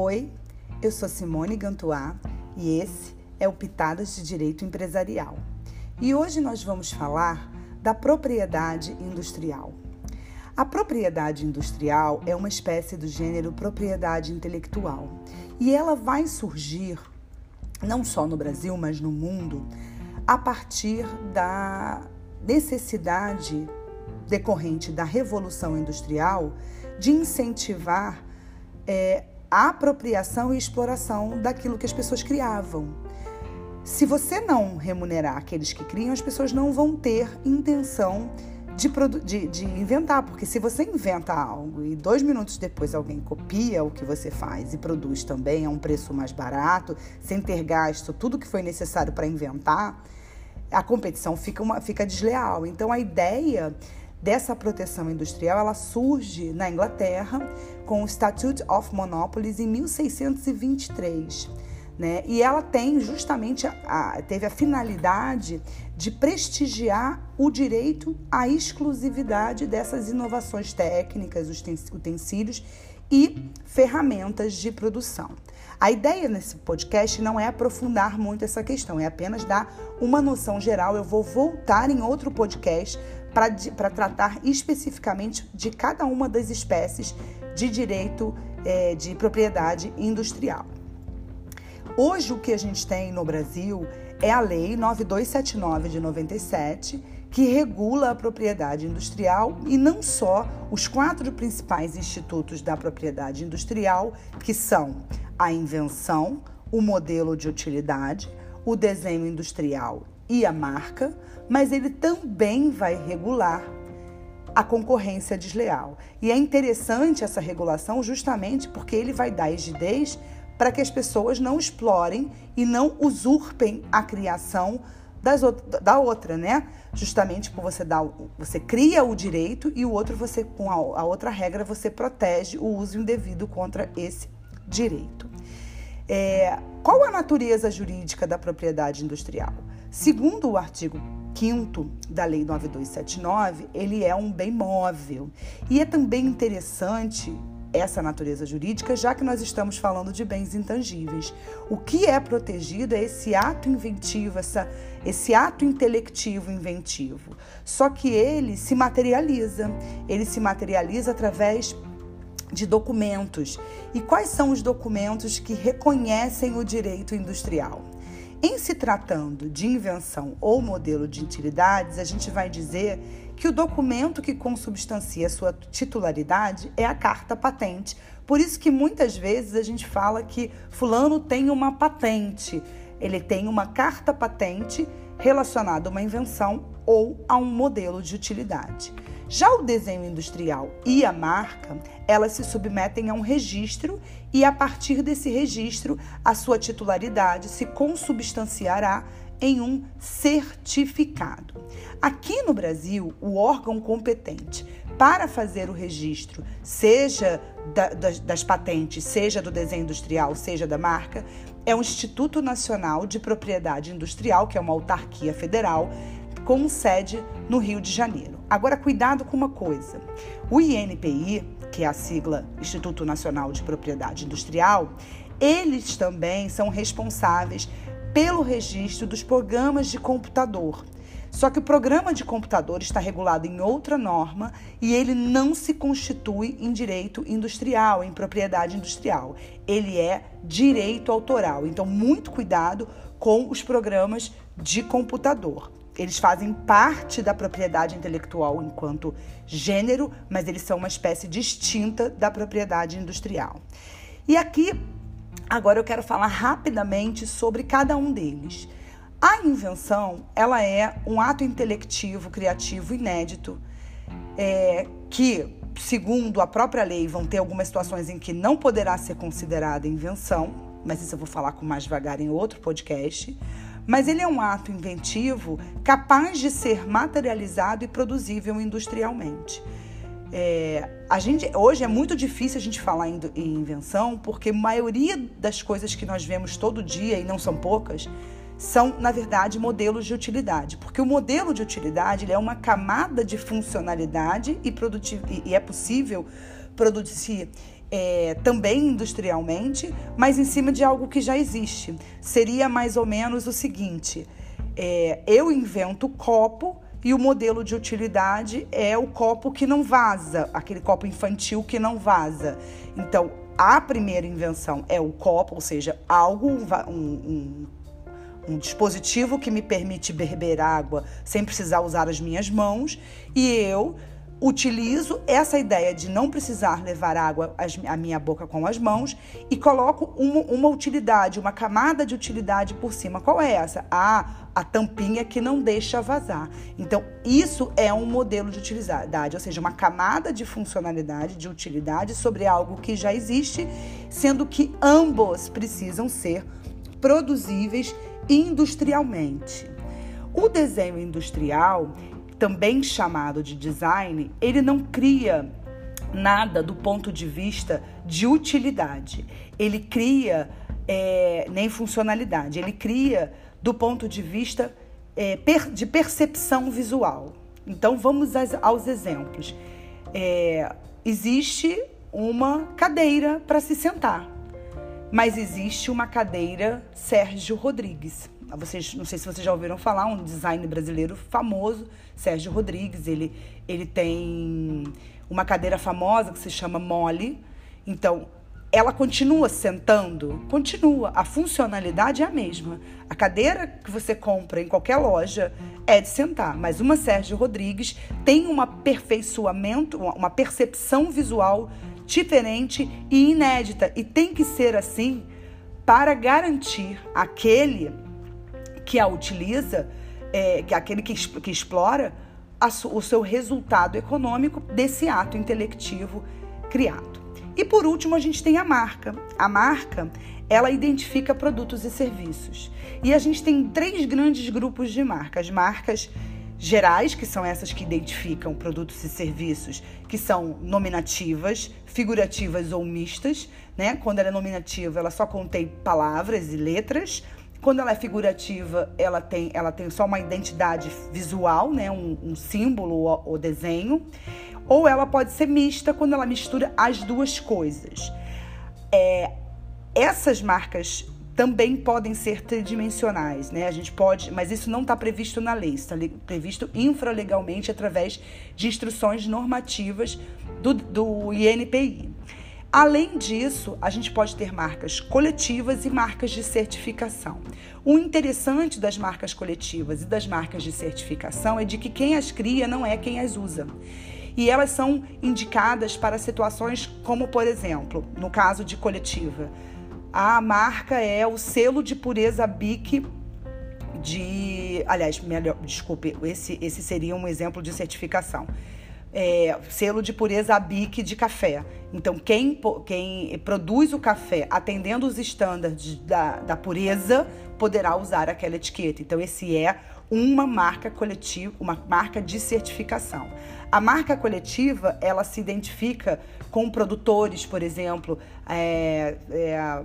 Oi, eu sou Simone Gantuá e esse é o Pitadas de Direito Empresarial. E hoje nós vamos falar da propriedade industrial. A propriedade industrial é uma espécie do gênero propriedade intelectual e ela vai surgir não só no Brasil, mas no mundo, a partir da necessidade decorrente da Revolução Industrial de incentivar é, apropriação e exploração daquilo que as pessoas criavam. Se você não remunerar aqueles que criam, as pessoas não vão ter intenção de, de, de, inventar, porque se você inventa algo e dois minutos depois alguém copia o que você faz e produz também a um preço mais barato, sem ter gasto tudo que foi necessário para inventar, a competição fica, uma, fica desleal. Então a ideia dessa proteção industrial ela surge na Inglaterra com o Statute of Monopolies em 1623. Né? E ela tem justamente a, a, teve a finalidade de prestigiar o direito à exclusividade dessas inovações técnicas, utensílios e ferramentas de produção. A ideia nesse podcast não é aprofundar muito essa questão, é apenas dar uma noção geral. Eu vou voltar em outro podcast para tratar especificamente de cada uma das espécies de direito é, de propriedade industrial. Hoje, o que a gente tem no Brasil é a Lei 9279 de 97, que regula a propriedade industrial e não só os quatro principais institutos da propriedade industrial, que são a invenção, o modelo de utilidade, o desenho industrial e a marca, mas ele também vai regular a concorrência desleal. E é interessante essa regulação justamente porque ele vai dar rigidez para que as pessoas não explorem e não usurpem a criação da outra, né? Justamente por você dar, você cria o direito e o outro você com a, a outra regra você protege o uso indevido contra esse direito. É, qual a natureza jurídica da propriedade industrial? Segundo o artigo 5 da Lei 9279, ele é um bem móvel. E é também interessante essa natureza jurídica, já que nós estamos falando de bens intangíveis. O que é protegido é esse ato inventivo, essa, esse ato intelectivo inventivo. Só que ele se materializa. Ele se materializa através de documentos. E quais são os documentos que reconhecem o direito industrial? Em se tratando de invenção ou modelo de utilidades, a gente vai dizer que o documento que consubstancia sua titularidade é a carta patente. Por isso que muitas vezes a gente fala que fulano tem uma patente, ele tem uma carta patente relacionada a uma invenção ou a um modelo de utilidade. Já o desenho industrial e a marca, elas se submetem a um registro e a partir desse registro, a sua titularidade se consubstanciará em um certificado. Aqui no Brasil, o órgão competente para fazer o registro, seja da, das, das, patentes, seja do desenho industrial, seja da marca, é o Instituto Nacional de Propriedade Industrial, que é uma autarquia federal, com sede no Rio de Janeiro. Agora, cuidado com uma coisa: o INPI, que é a sigla Instituto Nacional de Propriedade Industrial, eles também são responsáveis pelo registro dos programas de computador. Só que o programa de computador está regulado em outra norma e ele não se constitui em direito industrial, em propriedade industrial. Ele é direito autoral. Então, muito cuidado com os programas de computador. Eles fazem parte da propriedade intelectual enquanto gênero, mas eles são uma espécie distinta da propriedade industrial. E aqui, agora eu quero falar rapidamente sobre cada um deles. A invenção, ela é um ato intelectivo, criativo, inédito, é, que, segundo a própria lei, vão ter algumas situações em que não poderá ser considerada invenção, mas isso eu vou falar com mais devagar em outro podcast mas ele é um ato inventivo capaz de ser materializado e produzível industrialmente. É, a gente, hoje é muito difícil a gente falar em, em invenção, porque a maioria das coisas que nós vemos todo dia, e não são poucas, são, na verdade, modelos de utilidade. Porque o modelo de utilidade é uma camada de funcionalidade e, e é possível produzir é, também industrialmente, mas em cima de algo que já existe. Seria mais ou menos o seguinte: é, eu invento o copo e o modelo de utilidade é o copo que não vaza, aquele copo infantil que não vaza. Então, a primeira invenção é o copo, ou seja, algo, um, um, um dispositivo que me permite beber água sem precisar usar as minhas mãos, e eu utilizo essa ideia de não precisar levar água à minha boca com as mãos e coloco uma, uma, utilidade, uma camada de utilidade por cima. Qual é essa? Ah, a tampinha que não deixa vazar. Então, isso é um modelo de utilidade, ou seja, uma camada de funcionalidade, de utilidade sobre algo que já existe, sendo que ambos precisam ser produzíveis industrialmente. O desenho industrial também chamado de design, ele não cria nada do ponto de vista de utilidade. Ele cria é, nem funcionalidade, ele cria do ponto de vista é, per, de percepção visual. Então vamos aos, exemplos. É, existe uma cadeira para se sentar, mas existe uma cadeira Sérgio Rodrigues vocês, não sei se vocês já ouviram falar, um designer brasileiro famoso, Sérgio Rodrigues. Ele, ele tem uma cadeira famosa que se chama Mole. Então, ela continua sentando? Continua. A funcionalidade é a mesma. A cadeira que você compra em qualquer loja é de sentar, mas uma Sérgio Rodrigues tem um aperfeiçoamento, uma percepção visual diferente e inédita. E tem que ser assim para garantir aquele que a utiliza, é, que é aquele que, que explora a, o seu resultado econômico desse ato intelectivo criado. E por último, a gente tem a marca. A marca, ela identifica produtos e serviços. E a gente tem três grandes grupos de marcas. Marcas gerais, que são essas que identificam produtos e serviços, que são nominativas, figurativas ou mistas, né? Quando ela é nominativa, ela só contém palavras e letras. Quando ela é figurativa, ela tem, ela tem só uma identidade visual, né? um, um símbolo ou, desenho. Ou ela pode ser mista quando ela mistura as duas coisas. É, essas marcas também podem ser tridimensionais, né? A gente pode, mas isso não está previsto na lei, está previsto infralegalmente através de instruções normativas do, do INPI. Além disso, a gente pode ter marcas coletivas e marcas de certificação. O interessante das marcas coletivas e das marcas de certificação é de que quem as cria não é quem as usa. E elas são indicadas para situações como, por exemplo, no caso de coletiva, a marca é o selo de pureza BIC de. Aliás, melhor, desculpe, esse, esse seria um exemplo de certificação é, selo de pureza ABIC de café. Então, quem, quem produz o café atendendo os estándares da, da pureza poderá usar aquela etiqueta. Então, esse é uma marca coletiva, uma marca de certificação. A marca coletiva, ela se identifica com produtores, por exemplo, é, é,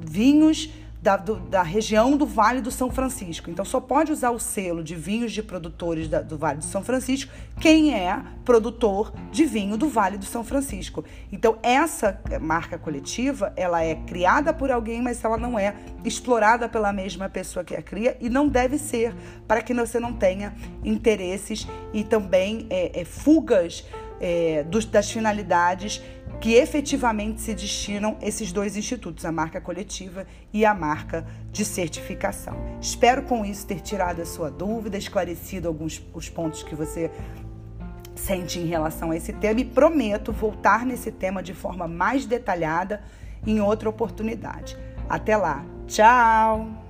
vinhos da, do, da região do Vale do São Francisco. Então, só pode usar o selo de vinhos de produtores da, do Vale do São Francisco quem é produtor de vinho do Vale do São Francisco. Então, essa marca coletiva, ela é criada por alguém, mas ela não é explorada pela mesma pessoa que a cria e não deve ser, para que você não tenha interesses e também é, é, fugas é, dos, das finalidades que efetivamente se destinam esses dois institutos, a marca coletiva e a marca de certificação. Espero com isso ter tirado a sua dúvida, esclarecido alguns os pontos que você sente em relação a esse tema e prometo voltar nesse tema de forma mais detalhada em outra oportunidade. Até lá. Tchau!